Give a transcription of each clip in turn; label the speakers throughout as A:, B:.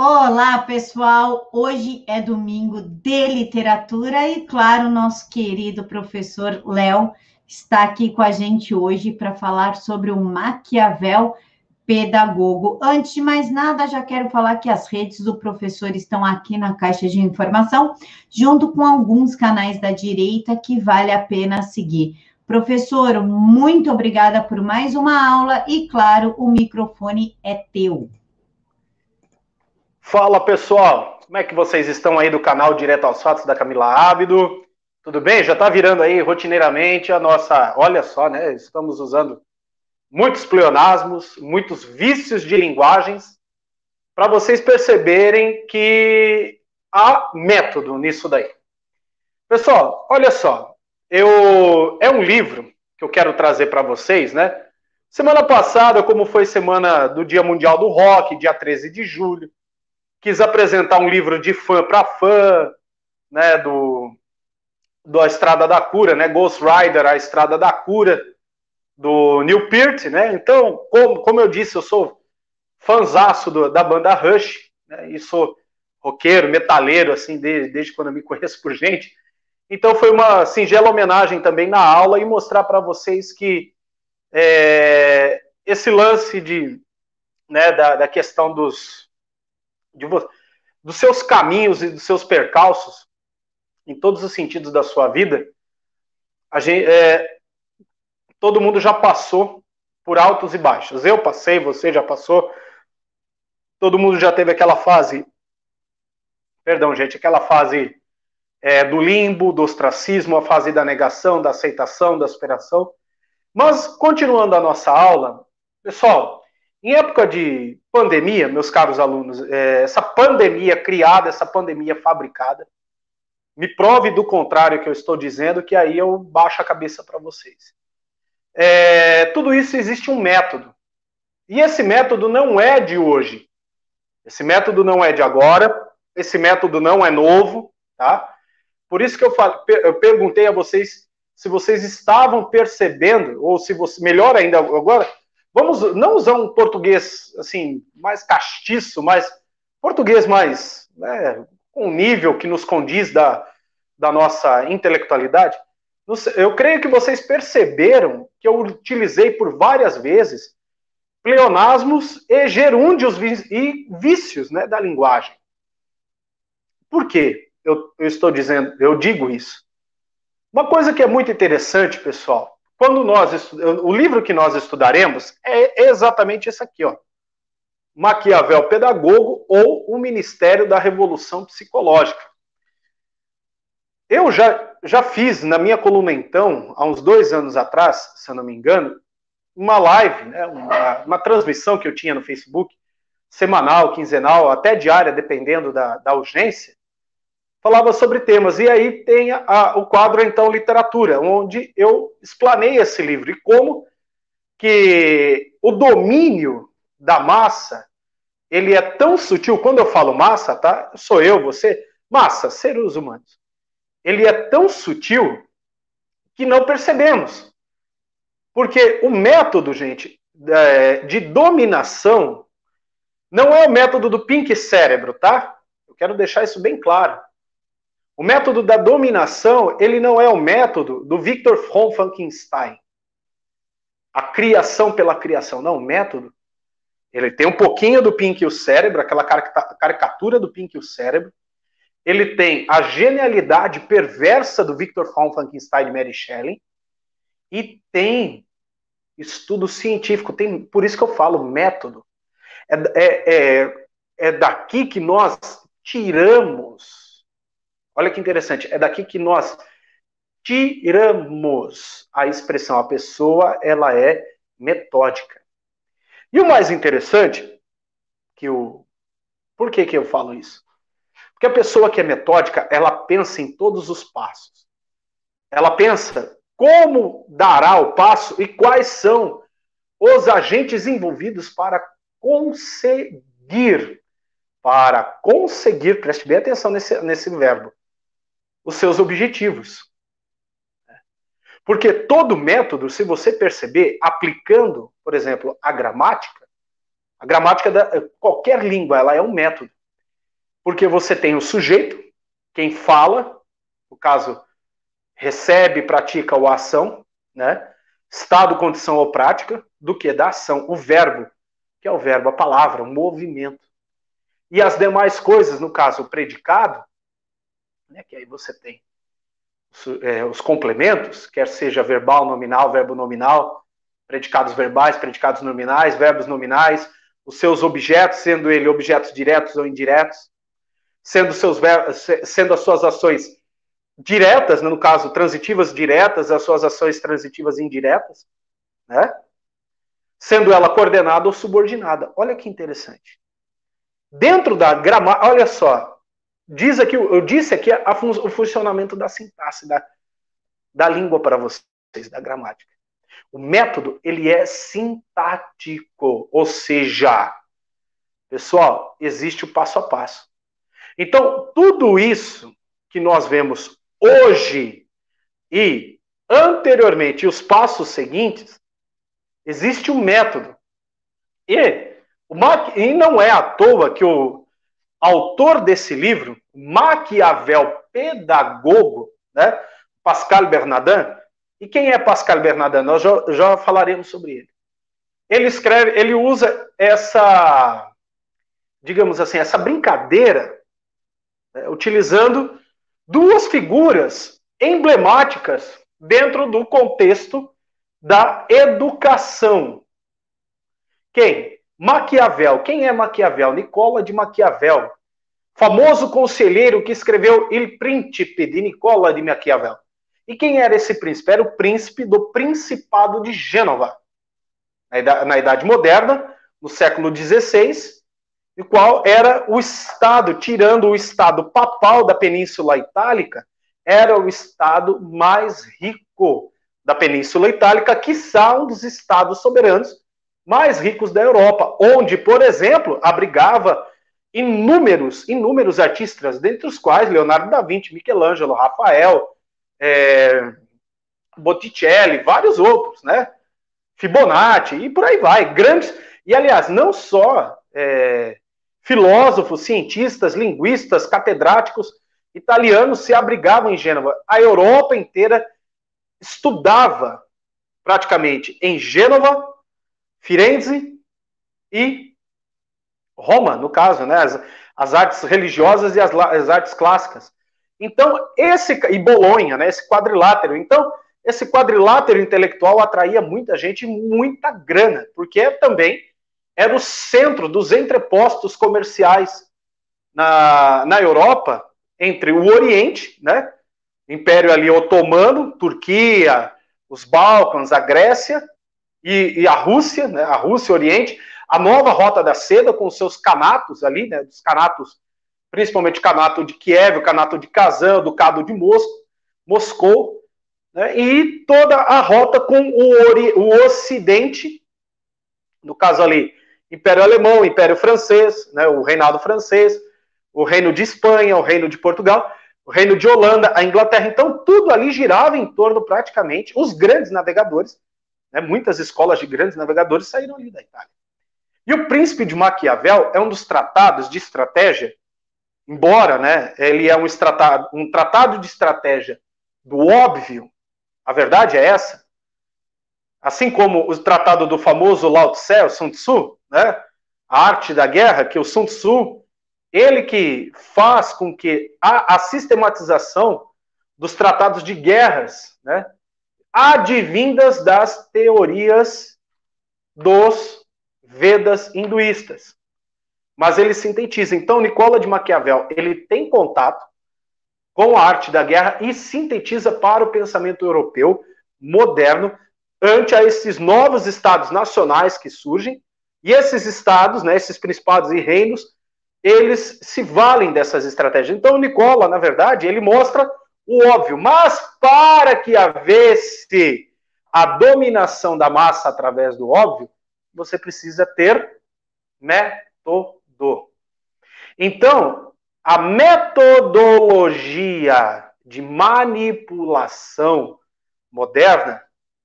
A: Olá, pessoal! Hoje é domingo de literatura e, claro, nosso querido professor Léo está aqui com a gente hoje para falar sobre o Maquiavel pedagogo. Antes de mais nada, já quero falar que as redes do professor estão aqui na caixa de informação, junto com alguns canais da direita que vale a pena seguir. Professor, muito obrigada por mais uma aula e, claro, o microfone é teu.
B: Fala pessoal, como é que vocês estão aí do canal Direto aos Fatos da Camila Ábido? Tudo bem? Já está virando aí rotineiramente a nossa. Olha só, né? Estamos usando muitos pleonasmos, muitos vícios de linguagens, para vocês perceberem que há método nisso daí. Pessoal, olha só, eu é um livro que eu quero trazer para vocês, né? Semana passada, como foi semana do Dia Mundial do Rock, dia 13 de julho, quis apresentar um livro de fã para fã, né, do, do A Estrada da Cura, né, Ghost Rider, A Estrada da Cura, do Neil Peart, né, então, como, como eu disse, eu sou fanzaço do, da banda Rush, né, e sou roqueiro, metaleiro, assim, desde, desde quando eu me conheço por gente, então foi uma singela homenagem também na aula e mostrar para vocês que é, esse lance de, né, da, da questão dos, de, dos seus caminhos e dos seus percalços, em todos os sentidos da sua vida, a gente, é, todo mundo já passou por altos e baixos. Eu passei, você já passou, todo mundo já teve aquela fase, perdão, gente, aquela fase é, do limbo, do ostracismo, a fase da negação, da aceitação, da superação. Mas, continuando a nossa aula, pessoal, em época de pandemia, meus caros alunos, é, essa pandemia criada, essa pandemia fabricada, me prove do contrário que eu estou dizendo, que aí eu baixo a cabeça para vocês. É, tudo isso existe um método. E esse método não é de hoje. Esse método não é de agora. Esse método não é novo, tá? Por isso que eu, eu perguntei a vocês se vocês estavam percebendo, ou se você, melhor ainda agora, Vamos não usar um português assim mais castiço, mais português mais né, um nível que nos condiz da, da nossa intelectualidade. Eu creio que vocês perceberam que eu utilizei por várias vezes pleonasmos e gerúndios e vícios né, da linguagem. Por quê? Eu, eu estou dizendo, eu digo isso. Uma coisa que é muito interessante, pessoal, quando nós o livro que nós estudaremos é exatamente esse aqui, ó. Maquiavel Pedagogo ou o Ministério da Revolução Psicológica. Eu já, já fiz na minha coluna, então, há uns dois anos atrás, se eu não me engano, uma live, né, uma, uma transmissão que eu tinha no Facebook, semanal, quinzenal, até diária, dependendo da, da urgência, falava sobre temas. E aí tem a, o quadro, então, Literatura, onde eu explanei esse livro e como que o domínio da massa, ele é tão sutil, quando eu falo massa, tá? Sou eu, você, massa, seres humanos. Ele é tão sutil que não percebemos. Porque o método, gente, é, de dominação não é o método do pink cérebro, tá? Eu quero deixar isso bem claro. O método da dominação, ele não é o método do Victor von Frankenstein. A criação pela criação. Não, o método, ele tem um pouquinho do Pink e o cérebro, aquela caricatura do Pink e o cérebro. Ele tem a genialidade perversa do Victor von Frankenstein e Mary Shelley. E tem estudo científico. Tem, por isso que eu falo método. É, é, é, é daqui que nós tiramos Olha que interessante, é daqui que nós tiramos a expressão. A pessoa, ela é metódica. E o mais interessante, que o por que, que eu falo isso? Porque a pessoa que é metódica, ela pensa em todos os passos. Ela pensa como dará o passo e quais são os agentes envolvidos para conseguir, para conseguir, preste bem atenção nesse, nesse verbo, os seus objetivos. Porque todo método, se você perceber, aplicando, por exemplo, a gramática, a gramática da qualquer língua, ela é um método. Porque você tem o sujeito, quem fala, no caso, recebe, pratica ou ação, né? Estado, condição ou prática, do que da ação, o verbo, que é o verbo, a palavra, o movimento. E as demais coisas, no caso, o predicado, né, que aí você tem é, os complementos, quer seja verbal, nominal, verbo nominal, predicados verbais, predicados nominais, verbos nominais, os seus objetos, sendo ele objetos diretos ou indiretos, sendo, seus, sendo as suas ações diretas, no caso, transitivas diretas, as suas ações transitivas indiretas, né? Sendo ela coordenada ou subordinada. Olha que interessante. Dentro da gramática, olha só, diz aqui, eu disse aqui a, a, o funcionamento da sintaxe, da, da língua para vocês, da gramática. O método, ele é sintático, ou seja, pessoal, existe o passo a passo. Então, tudo isso que nós vemos hoje e anteriormente, os passos seguintes, existe um método. E, e não é à toa que o autor desse livro, Maquiavel Pedagogo, né, Pascal Bernardin, e quem é Pascal Bernardin? Nós já, já falaremos sobre ele. Ele escreve, ele usa essa, digamos assim, essa brincadeira, né, utilizando duas figuras emblemáticas dentro do contexto da educação. Quem? Maquiavel. Quem é Maquiavel? Nicola de Maquiavel. Famoso conselheiro que escreveu Il Príncipe de Nicola de Maquiavel. E quem era esse príncipe? Era o príncipe do Principado de Gênova. Na Idade Moderna, no século XVI, o qual era o estado, tirando o estado papal da Península Itálica, era o estado mais rico da Península Itálica, quiçá um dos estados soberanos mais ricos da Europa, onde, por exemplo, abrigava inúmeros, inúmeros artistas, dentre os quais Leonardo da Vinci, Michelangelo, Rafael, é, Botticelli, vários outros, né? Fibonacci e por aí vai, grandes. E aliás, não só é, filósofos, cientistas, linguistas, catedráticos italianos se abrigavam em Gênova. A Europa inteira estudava praticamente em Gênova, Firenze e Roma, no caso, né? As, as artes religiosas e as, as, artes clássicas. Então, esse e Bolonha, né? Esse quadrilátero. Então, esse quadrilátero intelectual atraía muita gente, muita grana, porque também era o centro dos entrepostos comerciais na, na Europa, entre o Oriente, né, Império ali otomano, Turquia, os Balcãs, a Grécia e, e, a Rússia, né, a Rússia Oriente, a nova Rota da Seda com seus canatos ali, né, os canatos, principalmente o canato de Kiev, o canato de Kazan, o ducado de Moscou, Moscou né, e toda a rota com o, ori, o Ocidente, no caso ali, Império Alemão, Império Francês, né, o reinado francês, o reino de Espanha, o reino de Portugal, o reino de Holanda, a Inglaterra. Então, tudo ali girava em torno praticamente os grandes navegadores. Né, muitas escolas de grandes navegadores saíram ali da Itália. E o Príncipe de Maquiavel é um dos tratados de estratégia, embora né, ele é um tratado, um tratado de estratégia do óbvio, a verdade é essa, assim como o tratado do famoso Lao Tse, o Sun Tzu, né, a arte da guerra, que o Sun Tzu, ele que faz com que a, a sistematização dos tratados de guerras, né, advindas das teorias dos Vedas hinduístas. Mas ele sintetiza. Então, Nicola de Maquiavel, ele tem contato com a arte da guerra e sintetiza para o pensamento europeu moderno ante a esses novos estados nacionais que surgem, e esses estados, né, esses principados e reinos, eles se valem dessas estratégias. Então, Nicola, na verdade, ele mostra o óbvio, mas para que havesse a dominação da massa através do óbvio, você precisa ter método. Então, a metodologia de manipulação moderna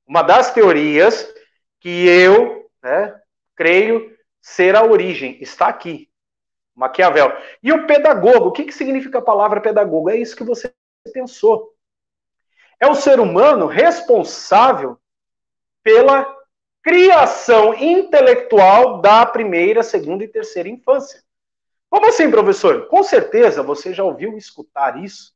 B: uma das teorias que eu né, creio ser a origem está aqui. Maquiavel. E o pedagogo, o que, que significa a palavra pedagogo? É isso que você pensou. É o ser humano responsável pela criação intelectual da primeira, segunda e terceira infância. Como assim, professor? Com certeza você já ouviu escutar isso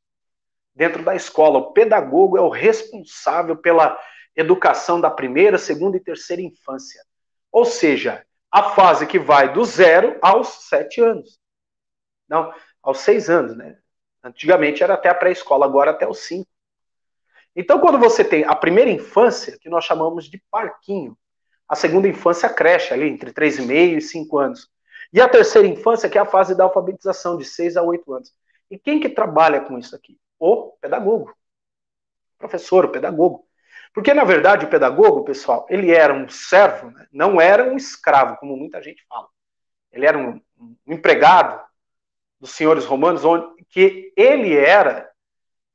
B: dentro da escola. O pedagogo é o responsável pela educação da primeira, segunda e terceira infância. Ou seja, a fase que vai do zero aos sete anos. Não, aos seis anos, né? Antigamente era até a pré-escola, agora até os cinco. Então, quando você tem a primeira infância, que nós chamamos de parquinho, a segunda infância creche ali, entre três e meio e cinco anos. E a terceira infância, que é a fase da alfabetização, de 6 a 8 anos. E quem que trabalha com isso aqui? O pedagogo. O professor, o pedagogo. Porque, na verdade, o pedagogo, pessoal, ele era um servo, né? não era um escravo, como muita gente fala. Ele era um, um empregado dos senhores romanos, onde que ele era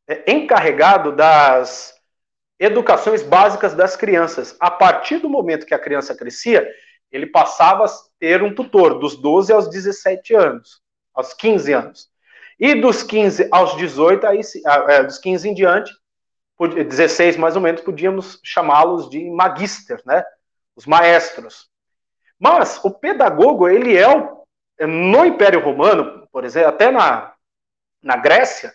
B: é, encarregado das educações básicas das crianças. A partir do momento que a criança crescia, ele passava a ter um tutor dos 12 aos 17 anos, aos 15 anos. E dos 15 aos 18, aí, é, dos 15 em diante, 16 mais ou menos, podíamos chamá-los de magister, né? Os maestros. Mas o pedagogo, ele é o, no Império Romano, por exemplo, até na, na Grécia,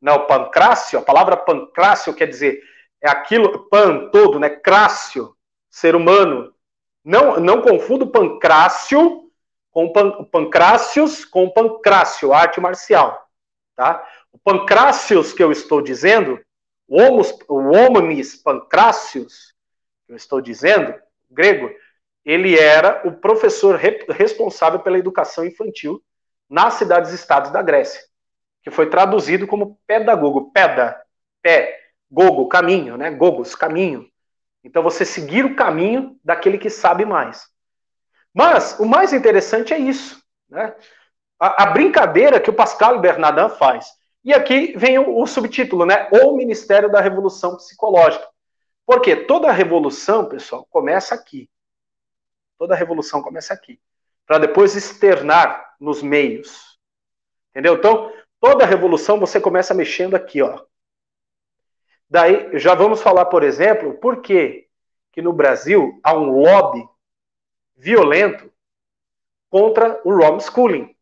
B: né, o pancrácio, a palavra pancrácio quer dizer é aquilo, pan todo, né? Crácio, ser humano, não, não confundo pancrácio com pan, pancrácios com pancrácio, arte marcial. Tá? O pancrácios que eu estou dizendo, o, homos, o pancrácios, que eu estou dizendo, grego, ele era o professor re, responsável pela educação infantil nas cidades-estados da Grécia, que foi traduzido como pedagogo, peda, pé, gogo, caminho, né? Gogos, caminho. Então você seguir o caminho daquele que sabe mais. Mas o mais interessante é isso, né? A, a brincadeira que o Pascal Bernardin faz. E aqui vem o, o subtítulo, né? O Ministério da Revolução Psicológica. Porque toda revolução, pessoal, começa aqui. Toda revolução começa aqui. Para depois externar nos meios. Entendeu? Então, toda revolução você começa mexendo aqui, ó. Daí, já vamos falar, por exemplo, por que, que no Brasil há um lobby violento contra o homeschooling,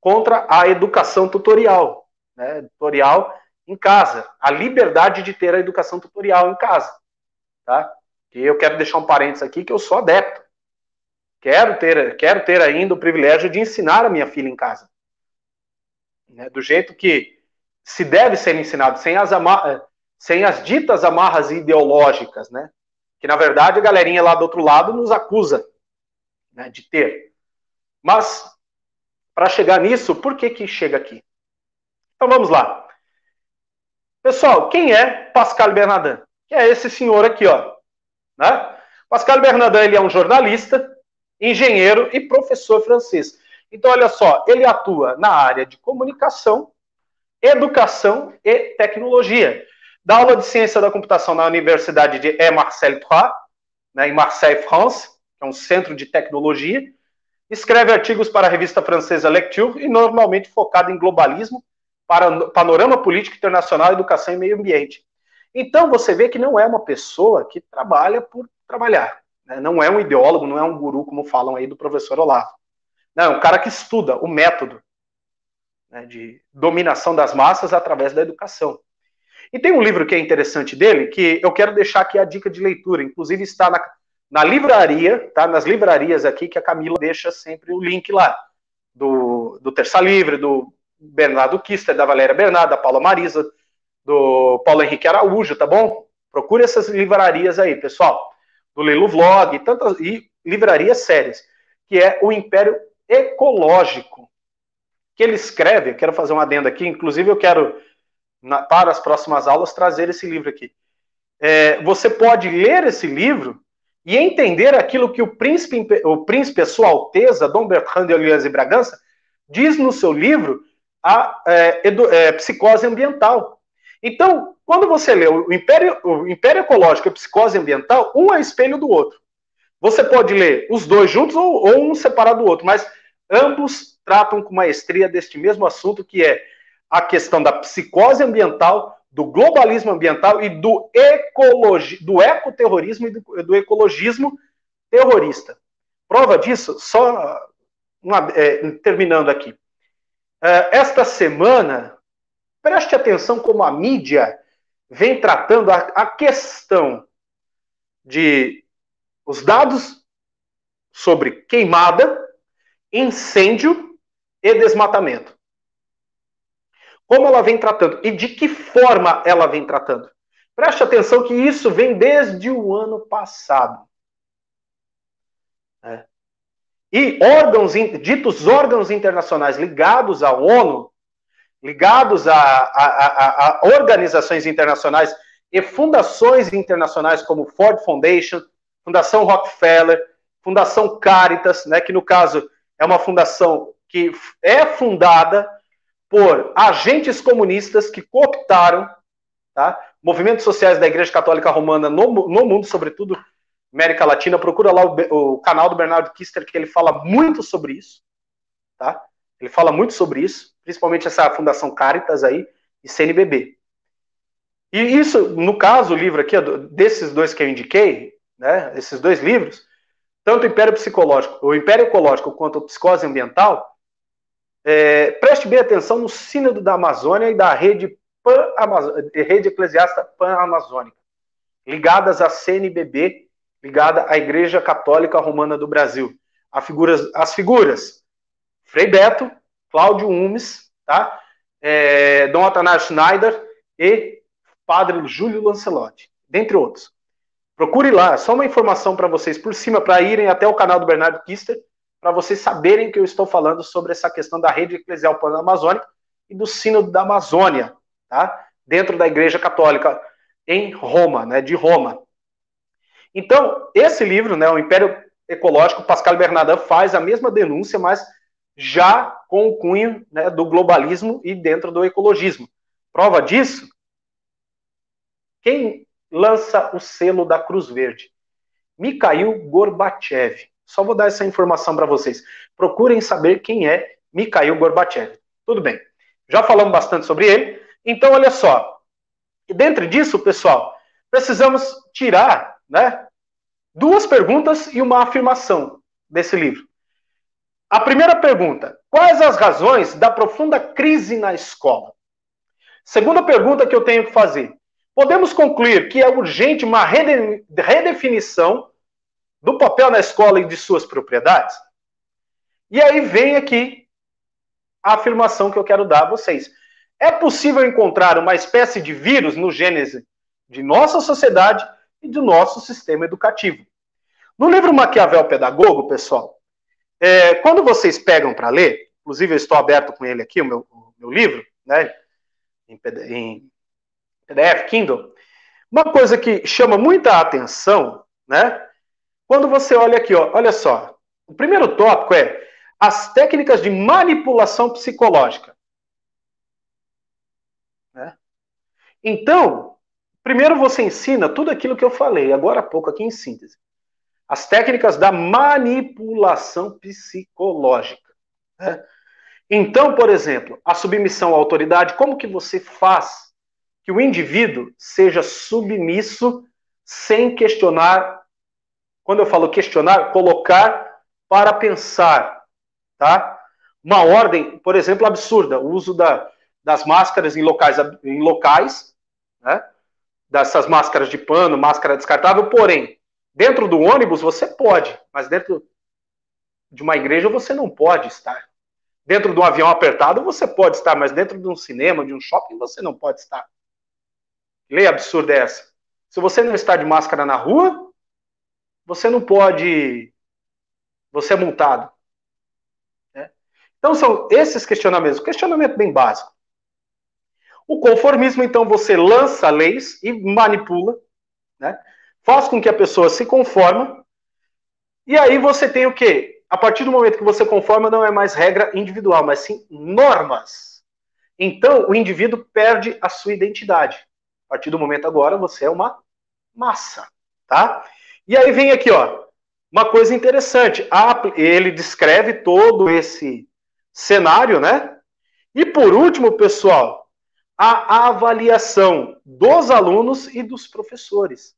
B: contra a educação tutorial, né, tutorial em casa, a liberdade de ter a educação tutorial em casa, tá? E eu quero deixar um parênteses aqui que eu sou adepto. Quero ter, quero ter ainda o privilégio de ensinar a minha filha em casa. Né, do jeito que se deve ser ensinado, sem as, sem as ditas amarras ideológicas, né? Que na verdade a galerinha lá do outro lado nos acusa né, de ter. Mas para chegar nisso, por que que chega aqui? Então vamos lá. Pessoal, quem é Pascal Bernardin? Que é esse senhor aqui, ó. Né? Pascal Bernardin ele é um jornalista, engenheiro e professor francês. Então olha só, ele atua na área de comunicação, educação e tecnologia. Dá aula de ciência da computação na Universidade de Aix-Marseille 3, né, em Marseille, France, que é um centro de tecnologia. Escreve artigos para a revista francesa Lecture e normalmente focado em globalismo, para panorama político internacional, educação e meio ambiente. Então você vê que não é uma pessoa que trabalha por trabalhar. Né? Não é um ideólogo, não é um guru, como falam aí do professor Olavo. Não, é um cara que estuda o método né, de dominação das massas através da educação. E tem um livro que é interessante dele, que eu quero deixar aqui a dica de leitura, inclusive está na, na livraria, tá? Nas livrarias aqui, que a Camila deixa sempre o link lá, do, do Terça Livre, do Bernardo Kister, da Valéria Bernardo, da Paula Marisa, do Paulo Henrique Araújo, tá bom? Procure essas livrarias aí, pessoal. Do Lilo Vlog, tantas, e livrarias sérias, que é o Império Ecológico, que ele escreve, quero fazer uma adenda aqui, inclusive eu quero na, para as próximas aulas, trazer esse livro aqui. É, você pode ler esse livro e entender aquilo que o príncipe, o príncipe, a sua alteza, Dom Bertrand de Orleans e Bragança, diz no seu livro a é, edu, é, psicose ambiental. Então, quando você lê o Império, o Império Ecológico e a Psicose Ambiental, um é espelho do outro. Você pode ler os dois juntos ou, ou um separado do outro, mas ambos tratam com maestria deste mesmo assunto, que é a questão da psicose ambiental, do globalismo ambiental e do, ecologi do ecoterrorismo e do, do ecologismo terrorista. Prova disso, só uma, é, terminando aqui. É, esta semana, preste atenção como a mídia vem tratando a, a questão de os dados sobre queimada, incêndio e desmatamento. Como ela vem tratando e de que forma ela vem tratando. Preste atenção que isso vem desde o ano passado. É. E órgãos, ditos órgãos internacionais ligados à ONU, ligados a, a, a, a organizações internacionais e fundações internacionais como Ford Foundation, Fundação Rockefeller, Fundação Caritas, né, que no caso é uma fundação que é fundada por agentes comunistas que cooptaram tá, movimentos sociais da Igreja Católica Romana no, no mundo, sobretudo América Latina. Procura lá o, o, canal do Bernardo Kister, que ele fala muito sobre isso. Tá? Ele fala muito sobre isso, principalmente essa Fundação Caritas aí e CNBB. E isso, no caso, o livro aqui, desses dois que eu indiquei, né, esses dois livros, tanto o Império Psicológico, o Império Ecológico quanto a Psicose Ambiental, é, preste bem atenção no Sínodo da Amazônia e da rede, Pan rede Eclesiasta Pan-Amazônica, ligadas à CNBB, ligada à Igreja Católica Romana do Brasil. Figuras, as figuras, Frei Beto, Cláudio Umes, tá? É, Dom Atanásio Schneider e Padre Júlio Lancelotti, dentre outros. Procure lá, só uma informação para vocês por cima, para irem até o canal do Bernardo Kister, para vocês saberem que eu estou falando sobre essa questão da rede eclesial pan-amazônica e do sínodo da Amazônia, tá? Dentro da Igreja Católica em Roma, né, de Roma. Então, esse livro, né, o Império Ecológico, Pascal Bernardin faz a mesma denúncia, mas já com o cunho né, do globalismo e dentro do ecologismo. Prova disso, quem lança o selo da Cruz Verde? Mikhail Gorbachev. Só vou dar essa informação para vocês. Procurem saber quem é Mikhail Gorbachev. Tudo bem. Já falamos bastante sobre ele. Então, olha só. E dentro disso, pessoal, precisamos tirar né, duas perguntas e uma afirmação desse livro. A primeira pergunta: quais as razões da profunda crise na escola? Segunda pergunta que eu tenho que fazer: podemos concluir que é urgente uma redefinição do papel na escola e de suas propriedades? E aí vem aqui a afirmação que eu quero dar a vocês. É possível encontrar uma espécie de vírus no gênese de nossa sociedade e do nosso sistema educativo. No livro Maquiavel Pedagogo, pessoal, é, quando vocês pegam para ler, inclusive eu estou aberto com ele aqui, o meu, o meu livro, né, em, em PDF, Kindle, uma coisa que chama muita atenção, né, quando você olha aqui, ó, olha só, o primeiro tópico é as técnicas de manipulação psicológica. Né? Então, primeiro você ensina tudo aquilo que eu falei agora há pouco aqui em síntese. As técnicas da manipulação psicológica. Né? Então, por exemplo, a submissão à autoridade, como que você faz que o indivíduo seja submisso sem questionar quando eu falo questionar, colocar para pensar, tá? Uma ordem, por exemplo, absurda, o uso da, das máscaras em locais, em locais, né? Dessas máscaras de pano, máscara descartável, porém, dentro do ônibus você pode, mas dentro de uma igreja você não pode estar. Dentro de um avião apertado você pode estar, mas dentro de um cinema, de um shopping, você não pode estar. Lei absurda é essa. Se você não está de máscara na rua, você não pode. Você é multado. Né? Então, são esses questionamentos. Questionamento bem básico. O conformismo, então, você lança leis e manipula, né? Faz com que a pessoa se conforma, e aí você tem o quê? A partir do momento que você conforma, não é mais regra individual, mas sim normas. Então, o indivíduo perde a sua identidade. A partir do momento agora, você é uma massa, tá? E aí vem aqui, ó. uma coisa interessante. Ele descreve todo esse cenário, né? E por último, pessoal, a avaliação dos alunos e dos professores.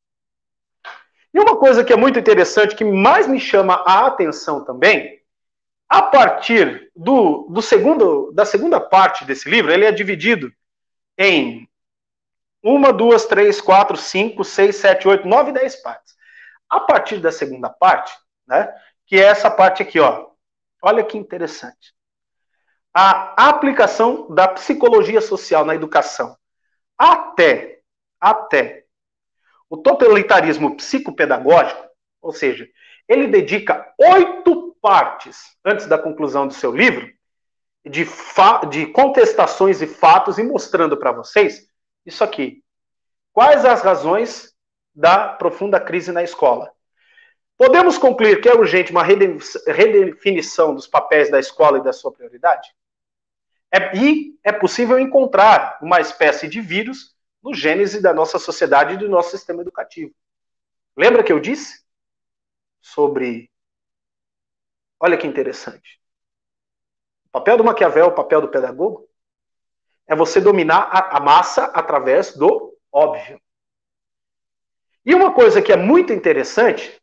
B: E uma coisa que é muito interessante, que mais me chama a atenção também, a partir do, do segundo, da segunda parte desse livro, ele é dividido em uma, duas, três, quatro, cinco, seis, sete, oito, nove, dez partes. A partir da segunda parte, né, que é essa parte aqui, ó. Olha que interessante. A aplicação da psicologia social na educação. Até, até o totalitarismo psicopedagógico, ou seja, ele dedica oito partes antes da conclusão do seu livro de, de contestações e fatos e mostrando para vocês isso aqui. Quais as razões da profunda crise na escola? Podemos concluir que é urgente uma redefinição dos papéis da escola e da sua prioridade? É, e é possível encontrar uma espécie de vírus no gênese da nossa sociedade e do nosso sistema educativo. Lembra que eu disse sobre. Olha que interessante. O papel do Maquiavel, o papel do pedagogo, é você dominar a, massa através do óbvio. E uma coisa que é muito interessante,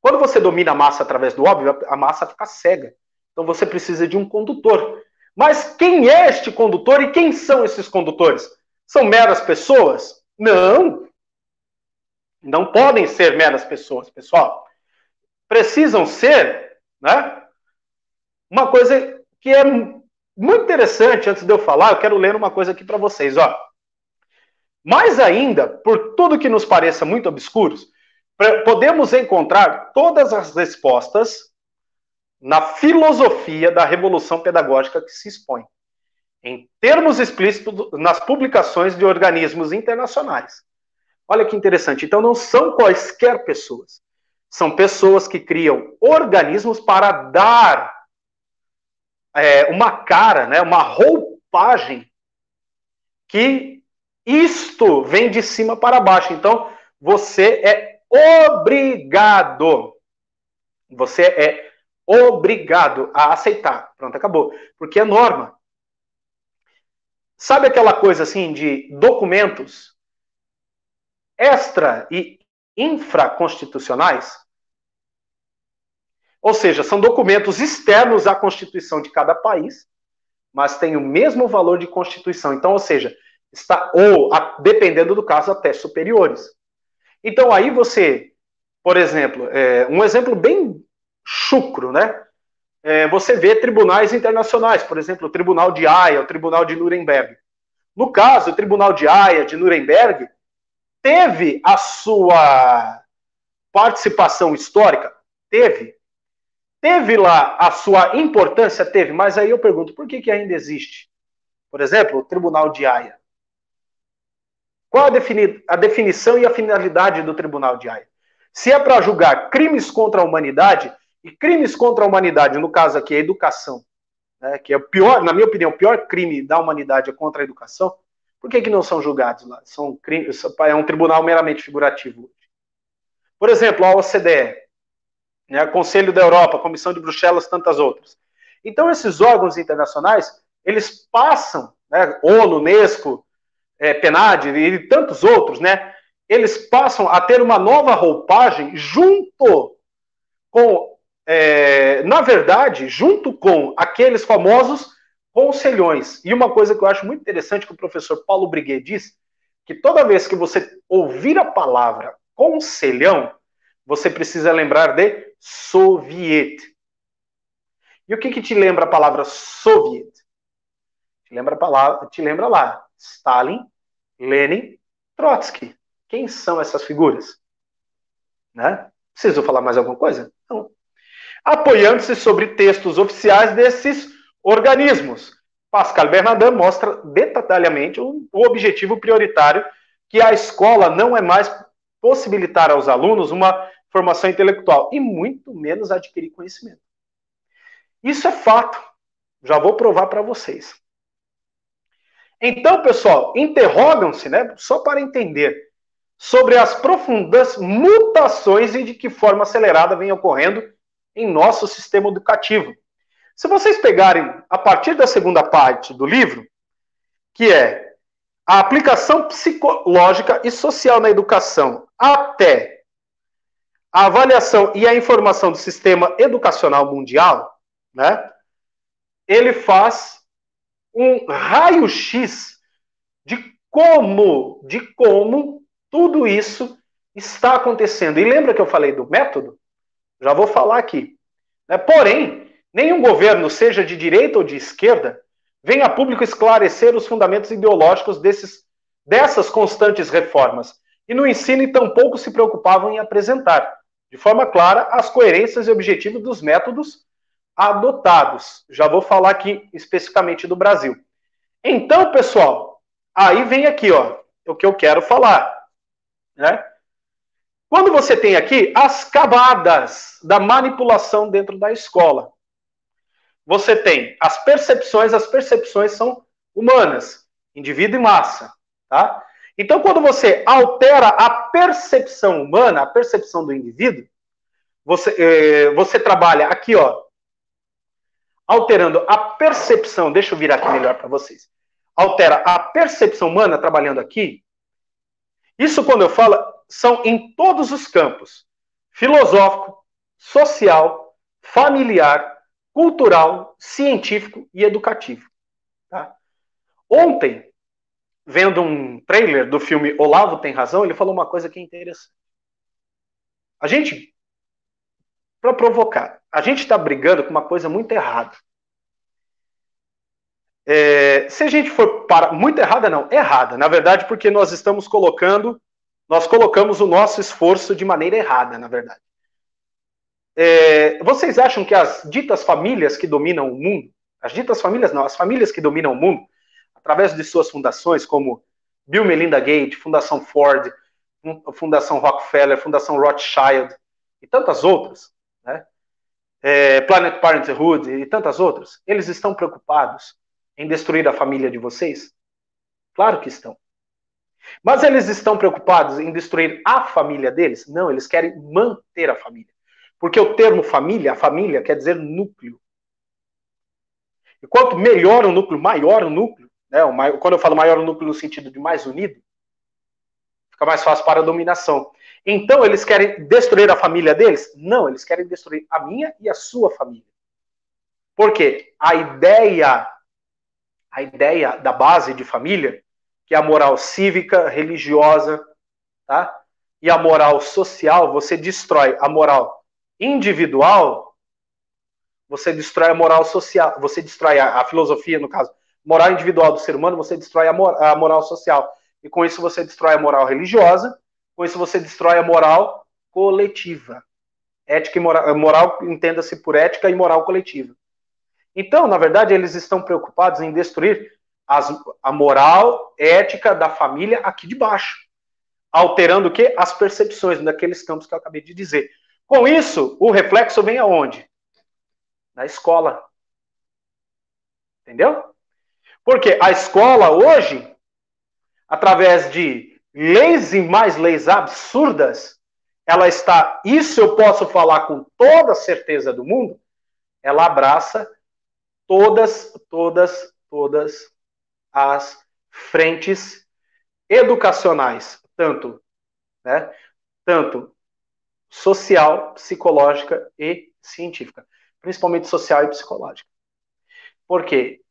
B: quando você domina a massa através do óbvio, a massa fica cega. Então você precisa de um condutor. Mas quem é este condutor e quem são esses condutores? São meras pessoas? Não. Não podem ser meras pessoas, pessoal. Precisam ser, né? Uma coisa que é muito interessante, antes de eu falar, eu quero ler uma coisa aqui para vocês, ó. Mais ainda, por tudo que nos pareça muito obscuros, podemos encontrar todas as respostas na filosofia da revolução pedagógica que se expõe, em termos explícitos nas publicações de organismos internacionais. Olha que interessante. Então, não são quaisquer pessoas. São pessoas que criam organismos para dar é, uma cara, né, uma roupagem que isto vem de cima para baixo. Então, você é obrigado. Você é obrigado a aceitar. Pronto, acabou. Porque é norma. Sabe aquela coisa assim de documentos extra e infraconstitucionais? Ou seja, são documentos externos à Constituição de cada país, mas têm o mesmo valor de Constituição. Então, ou seja, está ou dependendo do caso até superiores. Então aí você, por exemplo, é, um exemplo bem chucro, né? É, você vê tribunais internacionais, por exemplo, o Tribunal de Haia, o Tribunal de Nuremberg. No caso, o Tribunal de Haia, de Nuremberg, teve a sua participação histórica? Teve. Teve lá a sua importância? Teve. Mas aí eu pergunto, por que, que ainda existe? Por exemplo, o Tribunal de Haia. Qual a, defini a definição e a finalidade do Tribunal de Haia? Se é para julgar crimes contra a humanidade, e crimes contra a humanidade, no caso aqui, a educação, né, que é o pior, na minha opinião, o pior crime da humanidade é contra a educação, por que, que não são julgados lá? São crimes, é um tribunal meramente figurativo. Por exemplo, a OCDE, né, Conselho da Europa, Comissão de Bruxelas, tantas outras. Então, esses órgãos internacionais, eles passam, né, ONU, Unesco, é, PNAD e tantos outros, né? Eles passam a ter uma nova roupagem junto com, é, na verdade, junto com aqueles famosos conselhões. E uma coisa que eu acho muito interessante que o professor Paulo Briguet diz, que toda vez que você ouvir a palavra conselhão, você precisa lembrar de soviet. E o que, que te lembra a palavra soviet? Te lembra a palavra, te lembra lá, Stalin, Lenin, Trotsky. Quem são essas figuras? Né? Preciso falar mais alguma coisa? Não. Apoiando-se sobre textos oficiais desses organismos. Pascal Bernardin mostra detalhadamente o, objetivo prioritário que a escola não é mais possibilitar aos alunos uma formação intelectual e muito menos adquirir conhecimento. Isso é fato. Já vou provar para vocês. Então, pessoal, interrogam-se, né, só para entender, sobre as profundas mutações e de que forma acelerada vem ocorrendo em nosso sistema educativo. Se vocês pegarem a partir da segunda parte do livro, que é a aplicação psicológica e social na educação, até a avaliação e a informação do sistema educacional mundial, né? Ele faz um raio-x de como, de como tudo isso está acontecendo. E lembra que eu falei do método? Já vou falar aqui. Né? Porém, nenhum governo, seja de direita ou de esquerda, vem a público esclarecer os fundamentos ideológicos desses, dessas constantes reformas. E no ensino, tampouco se preocupavam em apresentar, de forma clara, as coerências e objetivos dos métodos adotados. Já vou falar aqui especificamente do Brasil. Então, pessoal, aí vem aqui, ó, o que eu quero falar. Né? Quando você tem aqui as camadas da manipulação dentro da escola, você tem as percepções, as percepções são humanas, indivíduo e massa, tá? Então, quando você altera a percepção humana, a percepção do indivíduo, você, eh, você trabalha aqui, ó, alterando a percepção, deixa eu virar aqui melhor para vocês. Altera a percepção humana trabalhando aqui, isso, quando eu falo, são em todos os campos: filosófico, social, familiar, cultural, científico e educativo. Tá? Ontem, vendo um trailer do filme Olavo Tem Razão, ele falou uma coisa que é interessante. A gente, para provocar, a gente está brigando com uma coisa muito errada. É, se a gente for para muito errada, não, errada, na verdade, porque nós estamos colocando, nós colocamos o nosso esforço de maneira errada, na verdade. É, vocês acham que as ditas famílias que dominam o mundo, as ditas famílias não, as famílias que dominam o mundo, através de suas fundações, como Bill Melinda Gates, Fundação Ford, Fundação Rockefeller, Fundação Rothschild e tantas outras, né? É, Planet Parenthood e tantas outras, eles estão preocupados em destruir a família de vocês? Claro que estão. Mas eles estão preocupados em destruir a família deles? Não, eles querem manter a família. Porque o termo família, família, quer dizer núcleo. E quanto melhor o núcleo, maior o núcleo, né? Quando eu falo maior o núcleo no sentido de mais unido, fica mais fácil para a dominação. Então, eles querem destruir a família deles? Não, eles querem destruir a minha e a sua família. Por quê? A ideia a ideia da base de família, que é a moral cívica, religiosa, tá? E a moral social, você destrói a moral individual, você destrói a moral social, você destrói a, a filosofia, no caso, moral individual do ser humano, você destrói a, mor a moral social. E com isso você destrói a moral religiosa, com isso você destrói a moral coletiva. Ética e moral, moral entenda-se por ética e moral coletiva. Então, na verdade, eles estão preocupados em destruir as, a moral ética da família aqui de baixo, alterando o que? As percepções daqueles campos que eu acabei de dizer. Com isso, o reflexo vem aonde? Na escola. Entendeu? Porque a escola hoje, através de leis e mais leis absurdas, ela está, isso eu posso falar com toda certeza do mundo, ela abraça todas, todas, todas as frentes educacionais, tanto, né, tanto social, psicológica e científica, principalmente social e psicológica. Por quê?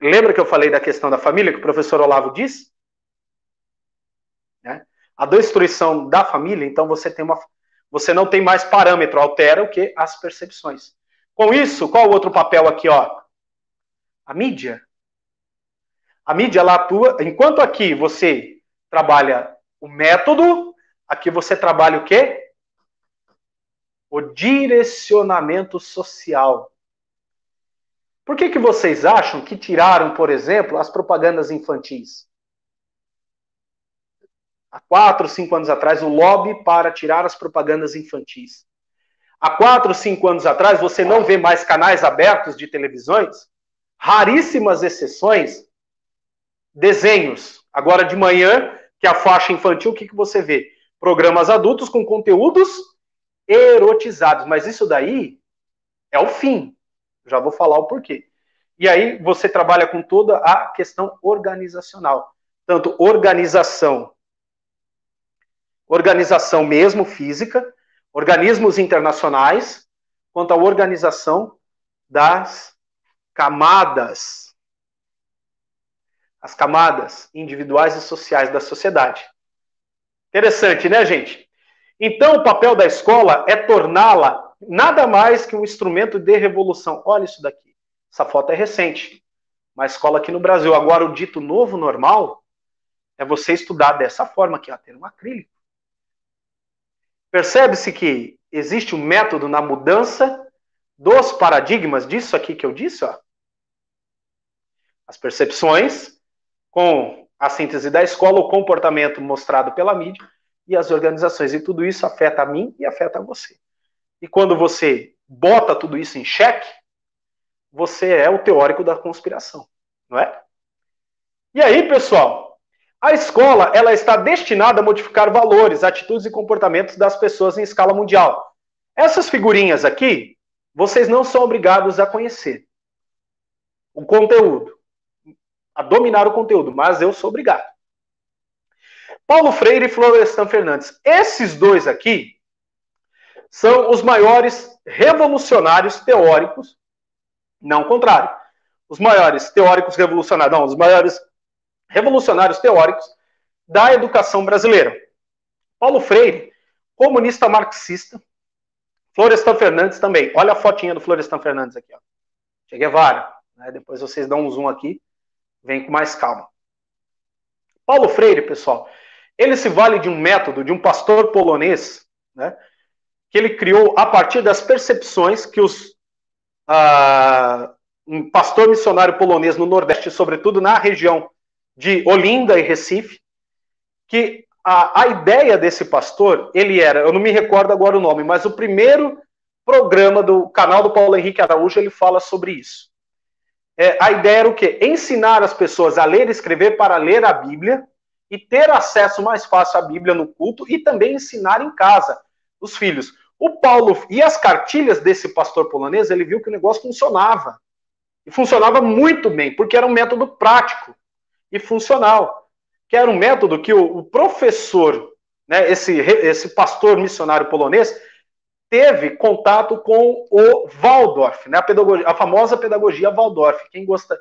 B: Lembra que eu falei da questão da família que o professor Olavo disse? Né? A destruição da família, então você tem uma, você não tem mais parâmetro, altera o que as percepções. Com isso, qual o outro papel aqui, ó? A mídia. A mídia ela atua, enquanto aqui você trabalha o método, aqui você trabalha o quê? O direcionamento social. Por que, que vocês acham que tiraram, por exemplo, as propagandas infantis? Há quatro, cinco anos atrás, o lobby para tirar as propagandas infantis. Há quatro, cinco anos atrás, você não vê mais canais abertos de televisões raríssimas exceções, desenhos. Agora de manhã que é a faixa infantil, o que, que você vê? Programas adultos com conteúdos erotizados. Mas isso daí é o fim. Já vou falar o porquê. E aí você trabalha com toda a questão organizacional. Tanto organização, organização mesmo física, organismos internacionais, quanto a organização das camadas. As camadas individuais e sociais da sociedade. Interessante, né, gente? Então, o papel da escola é torná-la nada mais que um instrumento de revolução. Olha isso daqui. Essa foto é recente. Uma escola aqui no Brasil. Agora, o dito novo normal é você estudar dessa forma aqui, ó, ter um acrílico. Percebe-se que existe um método na mudança dos paradigmas disso aqui que eu disse, ó. As percepções com a síntese da escola, o comportamento mostrado pela mídia e as organizações. E tudo isso afeta a mim e afeta a você. E quando você bota tudo isso em xeque, você é o teórico da conspiração, não é? E aí, pessoal, a escola ela está destinada a modificar valores, atitudes e comportamentos das pessoas em escala mundial. Essas figurinhas aqui, vocês não são obrigados a conhecer o conteúdo, a dominar o conteúdo, mas eu sou obrigado. Paulo Freire e Florestan Fernandes. Esses dois aqui são os maiores revolucionários teóricos não o contrário. Os maiores teóricos revolucionários, não, os maiores revolucionários teóricos da educação brasileira. Paulo Freire, comunista marxista. Florestan Fernandes também. Olha a fotinha do Florestan Fernandes aqui. Ó. Che Guevara. Né? Depois vocês dão um zoom aqui. Vem com mais calma. Paulo Freire, pessoal, ele se vale de um método de um pastor polonês, né, que ele criou a partir das percepções que os uh, um pastor missionário polonês no Nordeste, sobretudo na região de Olinda e Recife, que a, a ideia desse pastor, ele era, eu não me recordo agora o nome, mas o primeiro programa do canal do Paulo Henrique Araújo, ele fala sobre isso. É, a ideia era o quê? Ensinar as pessoas a ler e escrever para ler a Bíblia e ter acesso mais fácil à Bíblia no culto e também ensinar em casa os filhos. O Paulo e as cartilhas desse pastor polonês, ele viu que o negócio funcionava. E funcionava muito bem, porque era um método prático e funcional. Que era um método que o, o professor, né, esse, esse pastor missionário polonês, teve contato com o Waldorf, né, a, a famosa pedagogia Waldorf. Quem gosta,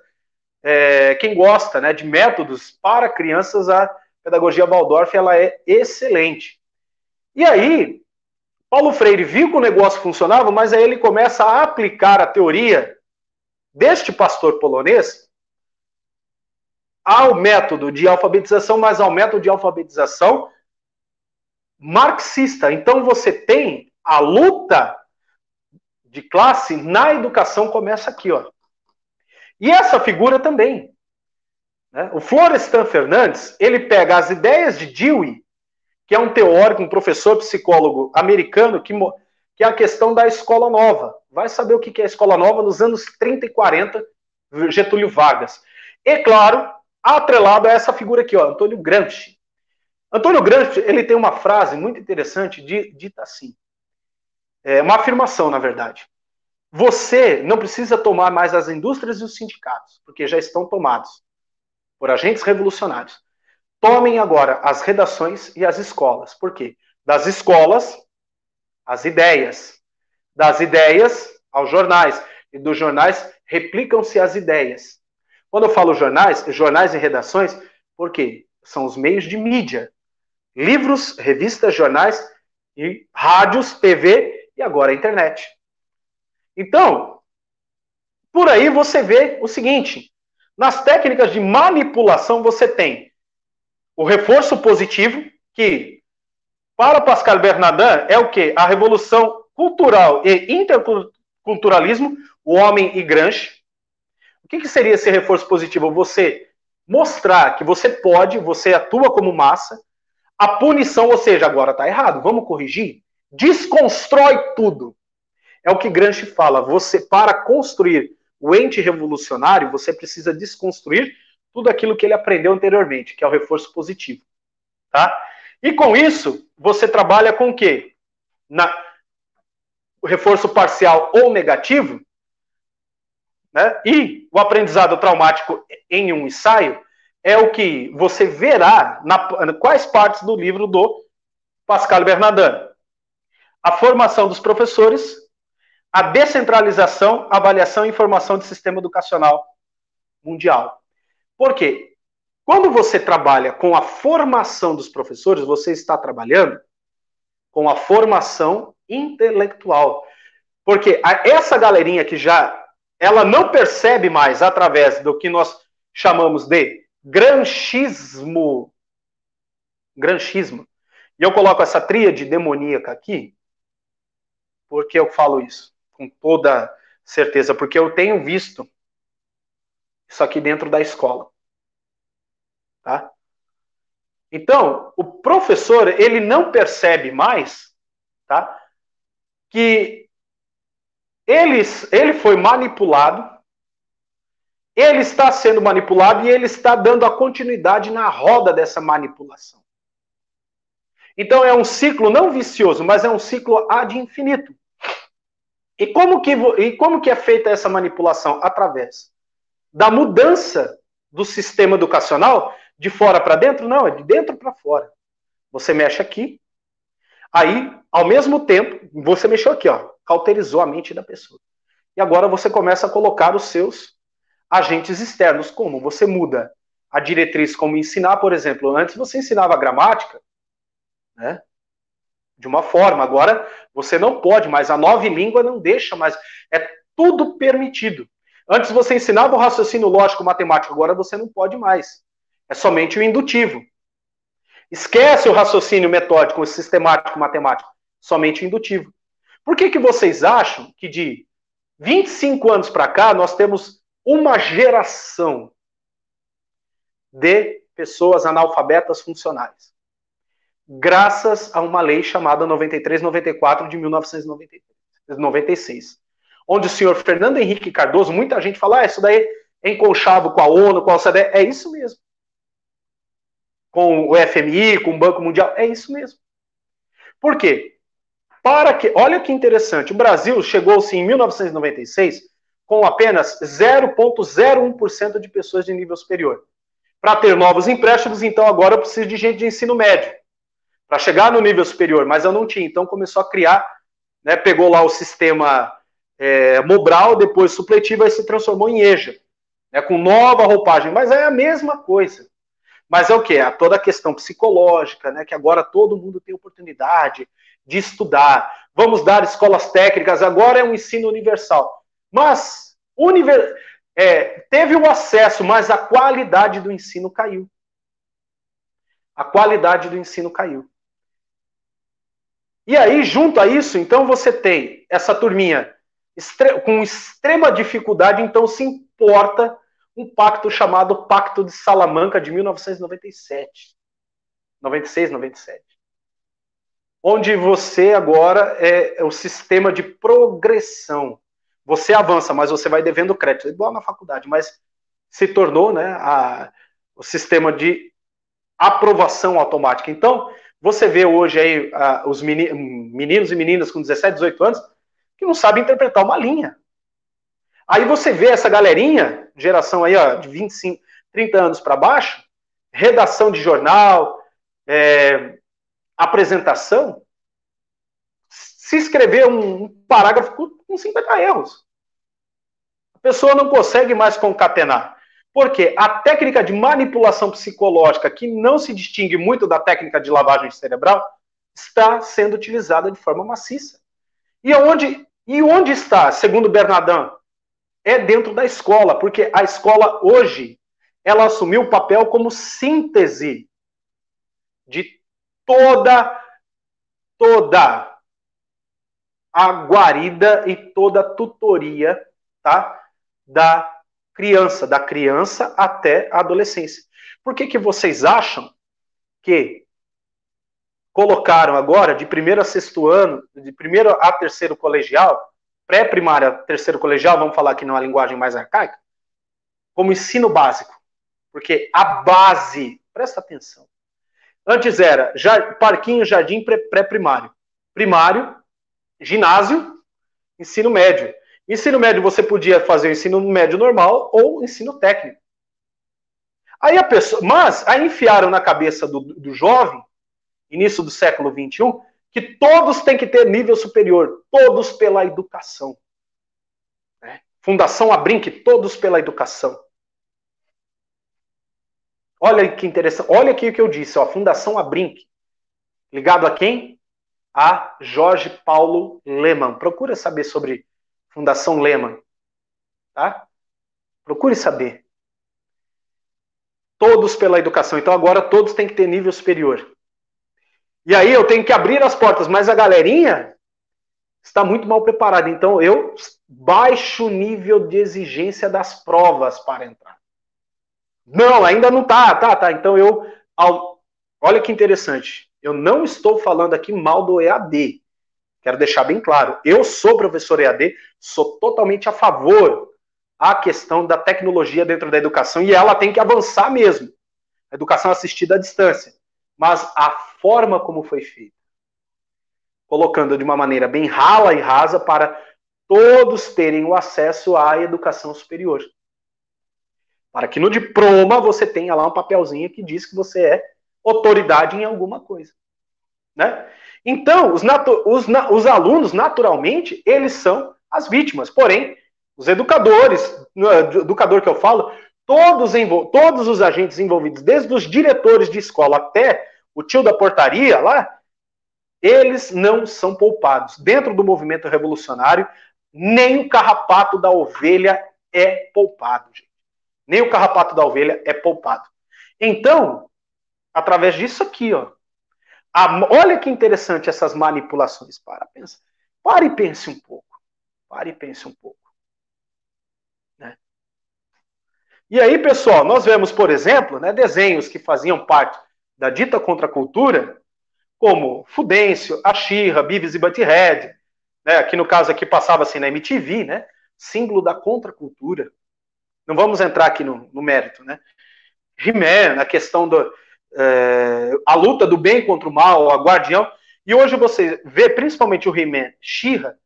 B: é, quem gosta né, de métodos para crianças, a pedagogia Waldorf ela é excelente. E aí, Paulo Freire viu que o negócio funcionava, mas aí ele começa a aplicar a teoria deste pastor polonês ao método de alfabetização, mas ao método de alfabetização marxista. Então você tem a luta de classe na educação começa aqui, ó. E essa figura também. Né? O Florestan Fernandes, ele pega as ideias de Dewey que é um teórico, um professor psicólogo americano, que, que é a questão da escola nova. Vai saber o que é a escola nova nos anos 30 e 40, Getúlio Vargas. E, claro, atrelado a essa figura aqui, ó, Antônio Gramsci. Antônio Gramsci, ele tem uma frase muito interessante, dita assim, é uma afirmação, na verdade. Você não precisa tomar mais as indústrias e os sindicatos, porque já estão tomados por agentes revolucionários. Tomem agora as redações e as escolas. Por quê? Das escolas, as ideias. Das ideias aos jornais. E dos jornais, replicam-se as ideias. Quando eu falo jornais, jornais e redações, por quê? São os meios de mídia. Livros, revistas, jornais e rádios, TV e agora a internet. Então, por aí você vê o seguinte: nas técnicas de manipulação você tem o reforço positivo, que para Pascal Bernardin é o que? A revolução cultural e interculturalismo, o homem e Gramsci. O que, que seria esse reforço positivo? Você mostrar que você pode, você atua como massa, a punição, ou seja, agora está errado, vamos corrigir, desconstrói tudo. É o que Gramsci fala, você para construir o ente revolucionário, você precisa desconstruir tudo aquilo que ele aprendeu anteriormente, que é o reforço positivo. Tá? E com isso, você trabalha com o quê? Na, o reforço parcial ou negativo, né? e o aprendizado traumático em um ensaio é o que você verá na quais partes do livro do Pascal Bernardin. A formação dos professores, a descentralização, avaliação e informação do sistema educacional mundial. Por quê? Quando você trabalha com a formação dos professores, você está trabalhando com a formação intelectual. Porque essa galerinha que já ela não percebe mais através do que nós chamamos de granchismo. Granchismo. E eu coloco essa tríade demoníaca aqui, porque eu falo isso com toda certeza, porque eu tenho visto isso aqui dentro da escola. Tá? Então, o professor, ele não percebe mais, tá? Que ele, ele foi manipulado, ele está sendo manipulado e ele está dando a continuidade na roda dessa manipulação. Então é um ciclo não vicioso, mas é um ciclo ad infinito. E como que, e como que é feita essa manipulação? Através da mudança do sistema educacional de fora para dentro? Não, é de dentro para fora. Você mexe aqui, aí, ao mesmo tempo, você mexeu aqui, ó, cauterizou a mente da pessoa. E agora você começa a colocar os seus agentes externos. Como? Você muda a diretriz como ensinar, por exemplo. Antes você ensinava gramática, né? De uma forma. Agora você não pode mais. A nova língua não deixa mais. É tudo permitido. Antes você ensinava o raciocínio lógico matemático, agora você não pode mais. É somente o indutivo. Esquece o raciocínio metódico, o sistemático matemático, somente o indutivo. Por que, que vocês acham que de 25 anos para cá nós temos uma geração de pessoas analfabetas funcionais? Graças a uma lei chamada 9394 de 1996 onde o senhor Fernando Henrique Cardoso, muita gente fala, ah, isso daí é enconchado com a ONU, com a OCDE. É isso mesmo. Com o FMI, com o Banco Mundial. É isso mesmo. Por quê? Para que, olha que interessante, o Brasil chegou-se em 1996 com apenas 0,01% de pessoas de nível superior. Para ter novos empréstimos, então agora eu preciso de gente de ensino médio. Para chegar no nível superior, mas eu não tinha. Então começou a criar, né, pegou lá o sistema é, Mobral, depois supletivo, aí se transformou em EJA, né, com nova roupagem, mas é a mesma coisa. Mas é o que? É toda a questão psicológica, né, que agora todo mundo tem oportunidade de estudar. Vamos dar escolas técnicas, agora é um ensino universal. Mas univer, é, teve o acesso, mas a qualidade do ensino caiu. A qualidade do ensino caiu. E aí, junto a isso, então você tem essa turminha com extrema dificuldade, então se importa um pacto chamado Pacto de Salamanca de 1997. 96, 97. Onde você agora é, é o sistema de progressão. Você avança, mas você vai devendo crédito, igual na faculdade, mas se tornou né, a, o sistema de aprovação automática. Então, você vê hoje aí a, os meninos e meninas com 17, 18 anos que não sabe interpretar uma linha. Aí você vê essa galerinha, geração aí ó, de 25, 30 anos para baixo, redação de jornal, é, apresentação, se escrever um parágrafo com 50 erros. A pessoa não consegue mais concatenar. Porque a técnica de manipulação psicológica, que não se distingue muito da técnica de lavagem cerebral, está sendo utilizada de forma maciça. E onde, e onde está, segundo Bernardin? É dentro da escola, porque a escola hoje ela assumiu o papel como síntese de toda toda a guarida e toda a tutoria, tá? Da criança, da criança até a adolescência. Por que que vocês acham que colocaram agora, de primeiro a sexto ano, de primeiro a terceiro colegial, pré-primária, terceiro colegial, vamos falar aqui numa linguagem mais arcaica, como ensino básico. Porque a base, presta atenção, Antes era parquinho, jardim, pré-primário. Primário, ginásio, ensino médio. Ensino médio você podia fazer ensino médio normal ou ensino técnico. Aí a pessoa, mas aí enfiaram na cabeça do, do jovem, início do século XXI, que todos têm que ter nível superior, todos pela educação. Né? Fundação Abrinque, todos pela educação. Olha que interessante, olha aqui o que eu disse, ó, Fundação Abrinque. Ligado a quem? A Jorge Paulo Lehmann. Procura saber sobre Fundação Lehmann. Tá? Procure saber. Todos pela educação. Então agora todos têm que ter nível superior. E aí eu tenho que abrir as portas, mas a galerinha está muito mal preparada. Então eu baixo o nível de exigência das provas para entrar. Não, ainda não tá, tá, tá. Então eu olha que interessante. Eu não estou falando aqui mal do EAD. Quero deixar bem claro. Eu sou professor EAD, sou totalmente a favor a questão da tecnologia dentro da educação e ela tem que avançar mesmo. Educação assistida à distância. Mas a forma como foi feita, colocando de uma maneira bem rala e rasa para todos terem o acesso à educação superior. Para que no diploma você tenha lá um papelzinho que diz que você é autoridade em alguma coisa. Né? Então, os, os, os alunos, naturalmente, eles são as vítimas. Porém, os educadores, educador que eu falo, todos, todos os agentes envolvidos, desde os diretores de escola até o tio da portaria lá, eles não são poupados. Dentro do movimento revolucionário, nem o carrapato da ovelha é poupado, gente. Nem o carrapato da ovelha é poupado. Então, através disso aqui, ó, a, olha que interessante essas manipulações. Para, pensa. Pare e pense um pouco. Pare e pense um pouco. E aí, pessoal, nós vemos, por exemplo, né, desenhos que faziam parte da dita contracultura, como Fudêncio, A Xirra, Beavis e Butthead, né, aqui no caso aqui passava assim na MTV, né, símbolo da contracultura. Não vamos entrar aqui no, no mérito, né? He-Man, a questão da é, a luta do bem contra o mal, a guardião. E hoje você vê principalmente o He-Man, Xirra,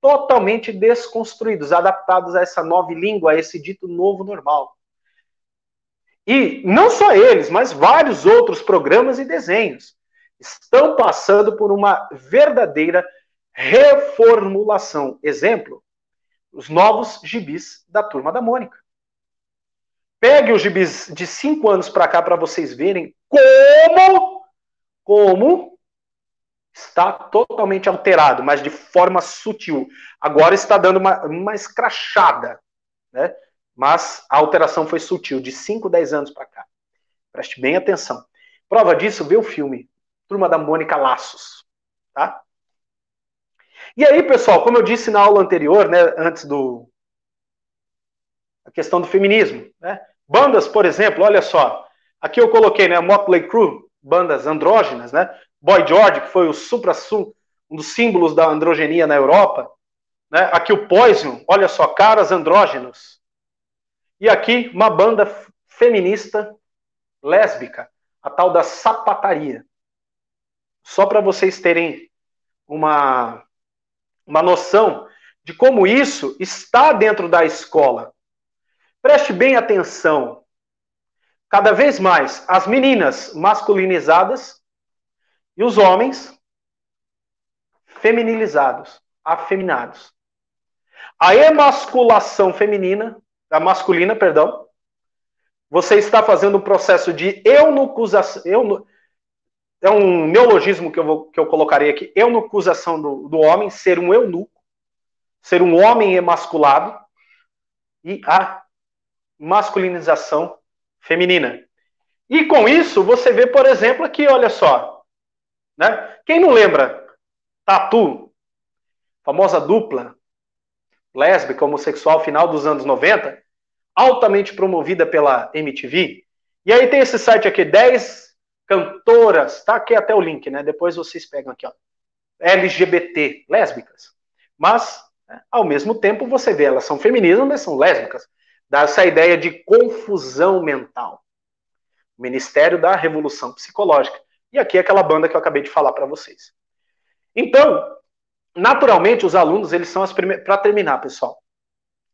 B: totalmente desconstruídos, adaptados a essa nova língua, a esse dito novo normal. E não só eles, mas vários outros programas e desenhos estão passando por uma verdadeira reformulação. Exemplo, os novos gibis da Turma da Mônica. Pegue os gibis de cinco anos para cá para vocês verem como, como está totalmente alterado, mas de forma sutil. Agora está dando uma, uma escrachada, né? Mas a alteração foi sutil, de 5, 10 anos para cá. Preste bem atenção. Prova disso, vê o filme Turma da Mônica Laços, tá? E aí, pessoal, como eu disse na aula anterior, né, antes do a questão do feminismo, né? Bandas, por exemplo, olha só. Aqui eu coloquei, né, Motley Crue, bandas andrógenas, né? Boy George, que foi o supra-sul, um dos símbolos da androgenia na Europa. Né? Aqui o Poison, olha só, caras andrógenos. E aqui uma banda feminista lésbica, a tal da sapataria. Só para vocês terem uma, uma noção de como isso está dentro da escola. Preste bem atenção. Cada vez mais, as meninas masculinizadas e os homens feminilizados, afeminados. A emasculação feminina, a masculina, perdão, você está fazendo um processo de eunucusação. Eunu, é um neologismo que eu, vou, que eu colocarei aqui: eunucusação do, do homem, ser um eunuco, ser um homem emasculado, e a masculinização feminina. E com isso, você vê, por exemplo, aqui, olha só, né? Quem não lembra? Tatu, famosa dupla lésbica, homossexual, final dos anos 90, altamente promovida pela MTV. E aí tem esse site aqui, 10 cantoras, tá aqui até o link, né? Depois vocês pegam aqui, ó. LGBT, lésbicas. Mas, né, ao mesmo tempo, você vê, elas são femininas, mas são lésbicas. Dá essa ideia de confusão mental. Ministério da Revolução Psicológica. E aqui é aquela banda que eu acabei de falar para vocês. Então, naturalmente, os alunos, eles são as primeiras. Para terminar, pessoal,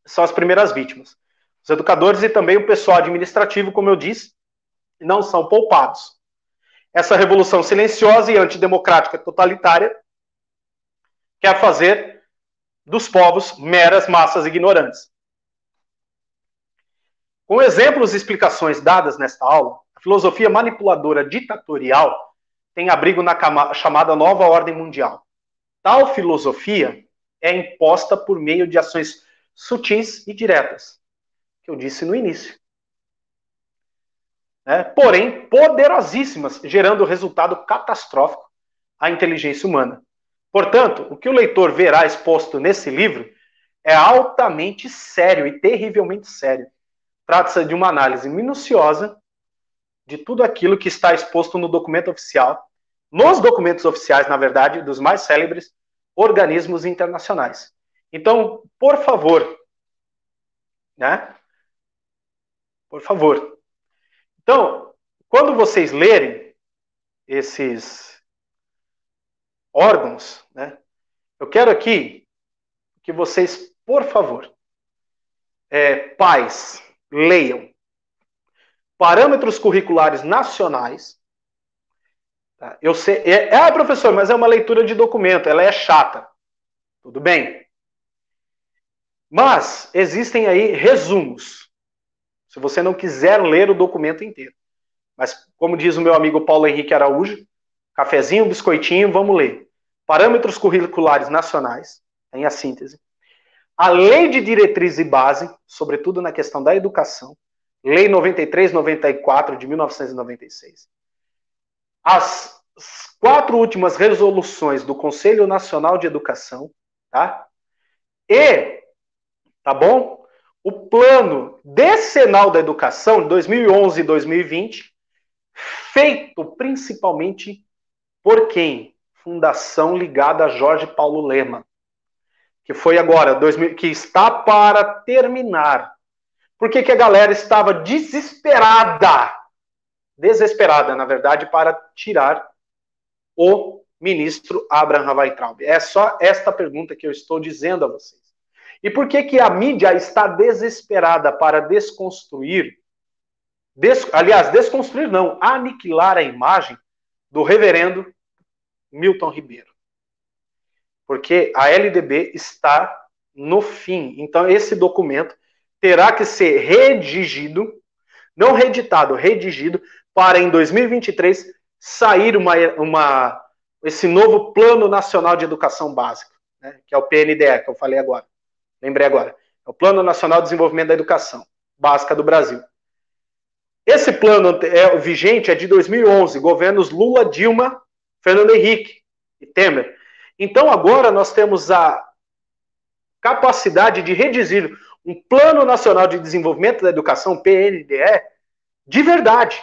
B: são as primeiras vítimas. Os educadores e também o pessoal administrativo, como eu disse, não são poupados. Essa revolução silenciosa e antidemocrática totalitária quer fazer dos povos meras massas ignorantes. Com exemplos e explicações dadas nesta aula, a filosofia manipuladora ditatorial tem abrigo na chamada nova ordem mundial. Tal filosofia é imposta por meio de ações sutis e diretas, que eu disse no início. É, porém, poderosíssimas, gerando resultado catastrófico à inteligência humana. Portanto, o que o leitor verá exposto nesse livro é altamente sério e terrivelmente sério. Trata-se de uma análise minuciosa de tudo aquilo que está exposto no documento oficial, nos documentos oficiais, na verdade, dos mais célebres organismos internacionais. Então, por favor, né? Por favor. Então, quando vocês lerem esses órgãos, né? Eu quero aqui que vocês, por favor, é, pais, leiam parâmetros curriculares nacionais. Tá? Eu sei, é, é, professor, mas é uma leitura de documento, ela é chata. Tudo bem? Mas existem aí resumos. Se você não quiser ler o documento inteiro. Mas, como diz o meu amigo Paulo Henrique Araújo, cafezinho, biscoitinho, vamos ler. Parâmetros curriculares nacionais, tem a síntese. A lei de diretriz e base, sobretudo na questão da educação. Lei 9394 de 1996. As quatro últimas resoluções do Conselho Nacional de Educação, tá? E tá bom? O plano decenal da educação de 2011 e 2020, feito principalmente por quem? Fundação ligada a Jorge Paulo Lema, que foi agora, 2000, que está para terminar. Por que, que a galera estava desesperada? Desesperada, na verdade, para tirar o ministro Abraham Weintraub. É só esta pergunta que eu estou dizendo a vocês. E por que, que a mídia está desesperada para desconstruir, des, aliás, desconstruir não, aniquilar a imagem do reverendo Milton Ribeiro? Porque a LDB está no fim. Então, esse documento terá que ser redigido, não reeditado, redigido, para em 2023 sair uma, uma, esse novo Plano Nacional de Educação Básica, né, que é o PNDE, que eu falei agora. Lembrei agora. É o Plano Nacional de Desenvolvimento da Educação Básica do Brasil. Esse plano é vigente é de 2011, governos Lula, Dilma, Fernando Henrique e Temer. Então agora nós temos a capacidade de redigir um Plano Nacional de Desenvolvimento da Educação, PNDE, de verdade.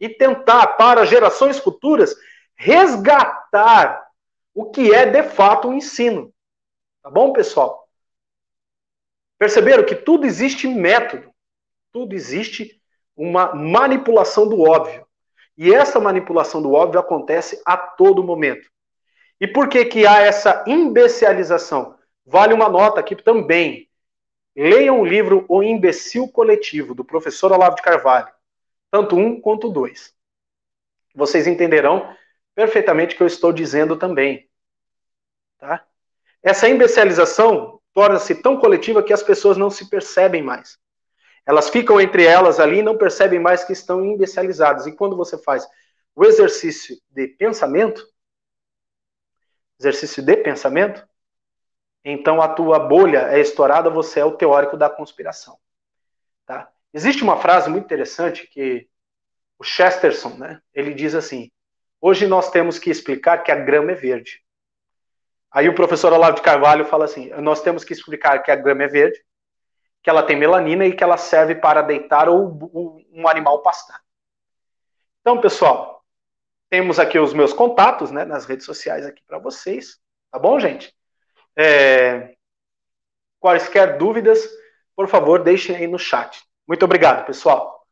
B: E tentar, para gerações futuras, resgatar o que é de fato o ensino. Tá bom, pessoal? Perceberam que tudo existe método, tudo existe uma manipulação do óbvio. E essa manipulação do óbvio acontece a todo momento. E por que que há essa imbecilização? Vale uma nota aqui também. Leiam o livro O Imbecil Coletivo, do professor Olavo de Carvalho. Tanto um quanto dois. Vocês entenderão perfeitamente o que eu estou dizendo também. Tá? Essa imbecilização torna-se tão coletiva que as pessoas não se percebem mais. Elas ficam entre elas ali e não percebem mais que estão imbecilizadas. E quando você faz o exercício de pensamento, exercício de pensamento, então a tua bolha é estourada, você é o teórico da conspiração. Tá? Existe uma frase muito interessante que o Chesterton, né, ele diz assim: hoje nós temos que explicar que a grama é verde. Aí o professor Olavo de Carvalho fala assim: nós temos que explicar que a grama é verde, que ela tem melanina e que ela serve para deitar ou um animal pastar. Então, pessoal, temos aqui os meus contatos né, nas redes sociais aqui para vocês. Tá bom, gente? É... Quaisquer dúvidas, por favor, deixem aí no chat. Muito obrigado, pessoal.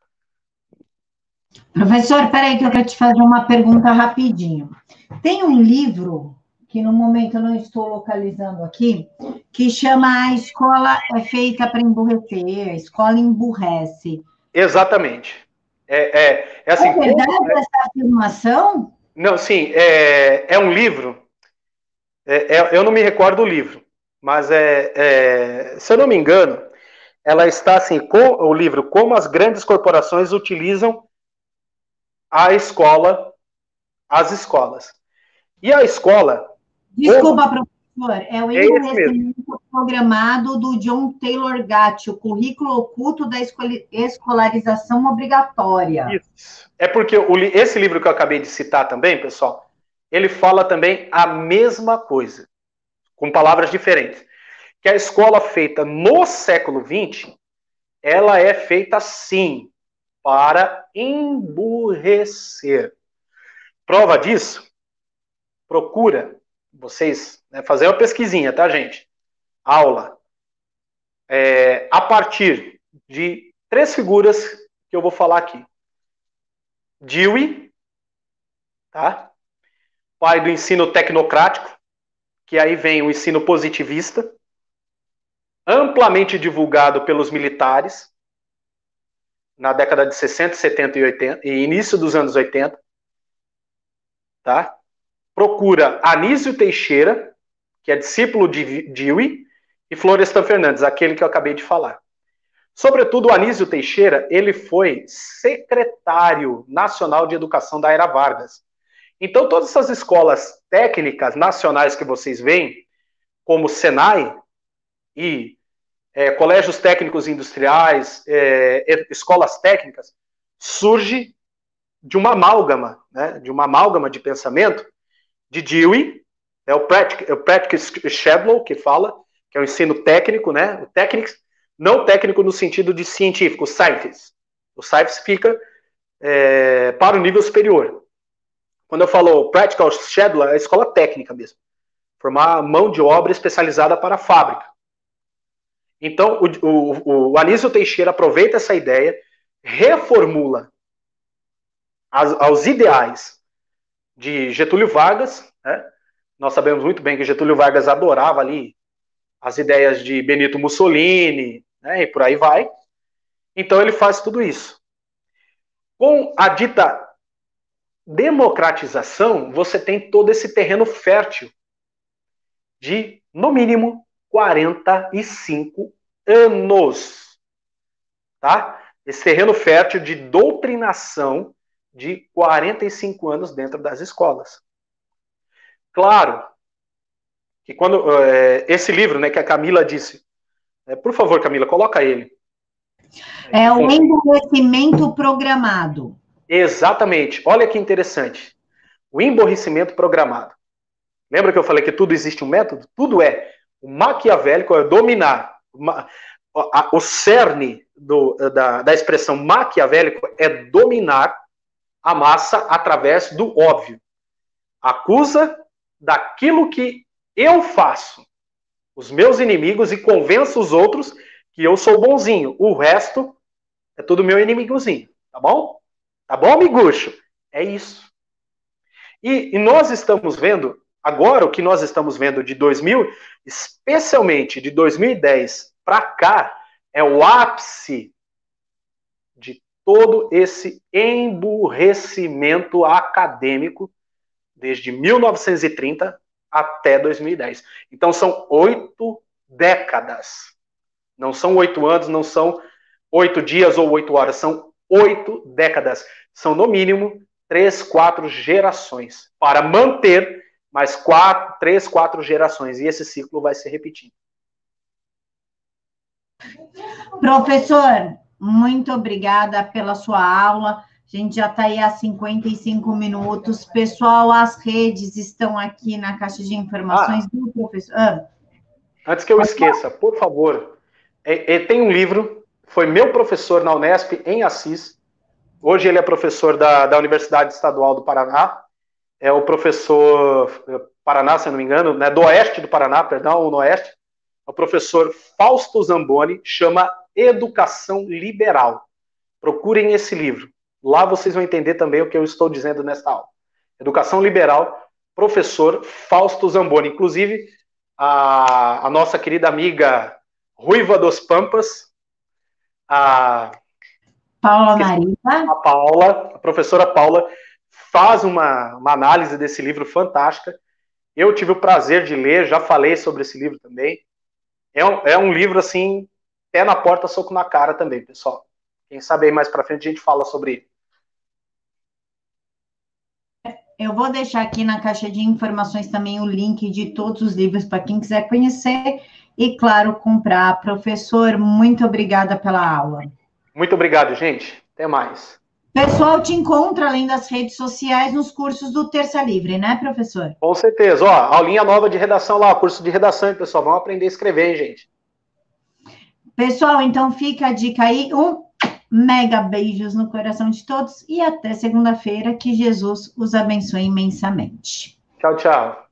A: Professor, peraí que eu quero te fazer uma pergunta rapidinho. Tem um livro que no momento eu não estou localizando aqui, que chama A Escola é Feita para Emburrecer, a Escola Emburrece.
B: Exatamente. É, é, é, assim, é
A: verdade como, essa afirmação?
B: Não, sim, é, é um livro, é, é, eu não me recordo do livro, mas é, é, se eu não me engano, ela está assim, com o livro Como as grandes corporações utilizam a escola, as escolas. E a escola,
A: Desculpa, professor, é o envelhecimento programado do John Taylor Gatt, o currículo oculto da escolarização obrigatória.
B: Isso. É porque o, esse livro que eu acabei de citar também, pessoal, ele fala também a mesma coisa, com palavras diferentes. Que a escola feita no século XX, ela é feita sim para emburrecer. Prova disso? Procura vocês né, fazer uma pesquisinha, tá, gente? Aula. É, a partir de três figuras que eu vou falar aqui. Dewey, tá? Pai do ensino tecnocrático, que aí vem o ensino positivista, amplamente divulgado pelos militares na década de 60, 70 e 80 e início dos anos 80, tá? Procura Anísio Teixeira, que é discípulo de Dewey, e Florestan Fernandes, aquele que eu acabei de falar. Sobretudo, o Anísio Teixeira, ele foi secretário nacional de educação da Era Vargas. Então, todas essas escolas técnicas nacionais que vocês veem, como Senai e é, colégios técnicos industriais, é, escolas técnicas, surge de uma amálgama, né, de uma amálgama de pensamento de Dewey, é o Patrick, é o Patrick Shedlow que fala, que é o ensino técnico, né? O técnico, não técnico no sentido de científico, o scientist. O scientist fica é, para o nível superior. Quando eu falo practical Shedlow, é a escola técnica mesmo. Formar mão de obra especializada para a fábrica. Então, o, o, o Anísio Teixeira aproveita essa ideia, reformula as, aos ideais de Getúlio Vargas, né? Nós sabemos muito bem que Getúlio Vargas adorava ali as ideias de Benito Mussolini, né? E por aí vai. Então ele faz tudo isso. Com a dita democratização, você tem todo esse terreno fértil de, no mínimo, 45 anos. Tá? Esse terreno fértil de doutrinação de 45 anos dentro das escolas. Claro que quando é, esse livro, né, que a Camila disse, é, por favor, Camila, coloca ele.
A: É o emborrecimento programado.
B: Exatamente. Olha que interessante. O emborrecimento programado. Lembra que eu falei que tudo existe um método? Tudo é. O maquiavélico é dominar. O cerne do, da, da expressão maquiavélico é dominar a massa através do óbvio. Acusa daquilo que eu faço os meus inimigos e convenço os outros que eu sou bonzinho. O resto é tudo meu inimigozinho. Tá bom? Tá bom, amigucho? É isso. E, e nós estamos vendo, agora o que nós estamos vendo de 2000, especialmente de 2010 para cá, é o ápice todo esse emburrecimento acadêmico desde 1930 até 2010. Então são oito décadas. Não são oito anos, não são oito dias ou oito horas, são oito décadas. São no mínimo três, quatro gerações para manter mais quatro, três, quatro gerações. E esse ciclo vai se repetindo.
A: Professor, muito obrigada pela sua aula. A gente já está aí há 55 minutos. Pessoal, as redes estão aqui na caixa de informações ah, do professor. Ah.
B: Antes que eu esqueça, por favor, é, é, tem um livro, foi meu professor na Unesp, em Assis. Hoje ele é professor da, da Universidade Estadual do Paraná. É o professor é, Paraná, se não me engano, né, do Oeste do Paraná, perdão, no Oeste. É o professor Fausto Zamboni, chama Educação Liberal. Procurem esse livro. Lá vocês vão entender também o que eu estou dizendo nesta aula. Educação Liberal, professor Fausto Zamboni. Inclusive, a, a nossa querida amiga Ruiva dos Pampas, a
A: Paula Maria.
B: A Paula, a professora Paula, faz uma, uma análise desse livro fantástica. Eu tive o prazer de ler, já falei sobre esse livro também. É um, é um livro, assim, pé na porta, soco na cara também, pessoal. Quem sabe aí mais para frente a gente fala sobre.
A: Eu vou deixar aqui na caixa de informações também o link de todos os livros para quem quiser conhecer e, claro, comprar. Professor, muito obrigada pela aula.
B: Muito obrigado, gente. Até mais.
A: Pessoal, te encontra além das redes sociais nos cursos do Terça Livre, né, professor?
B: Com certeza. Ó, aulinha nova de redação lá, curso de redação, pessoal. Vamos aprender a escrever, hein, gente.
A: Pessoal, então fica a dica aí. Um mega beijos no coração de todos e até segunda-feira. Que Jesus os abençoe imensamente.
B: Tchau, tchau.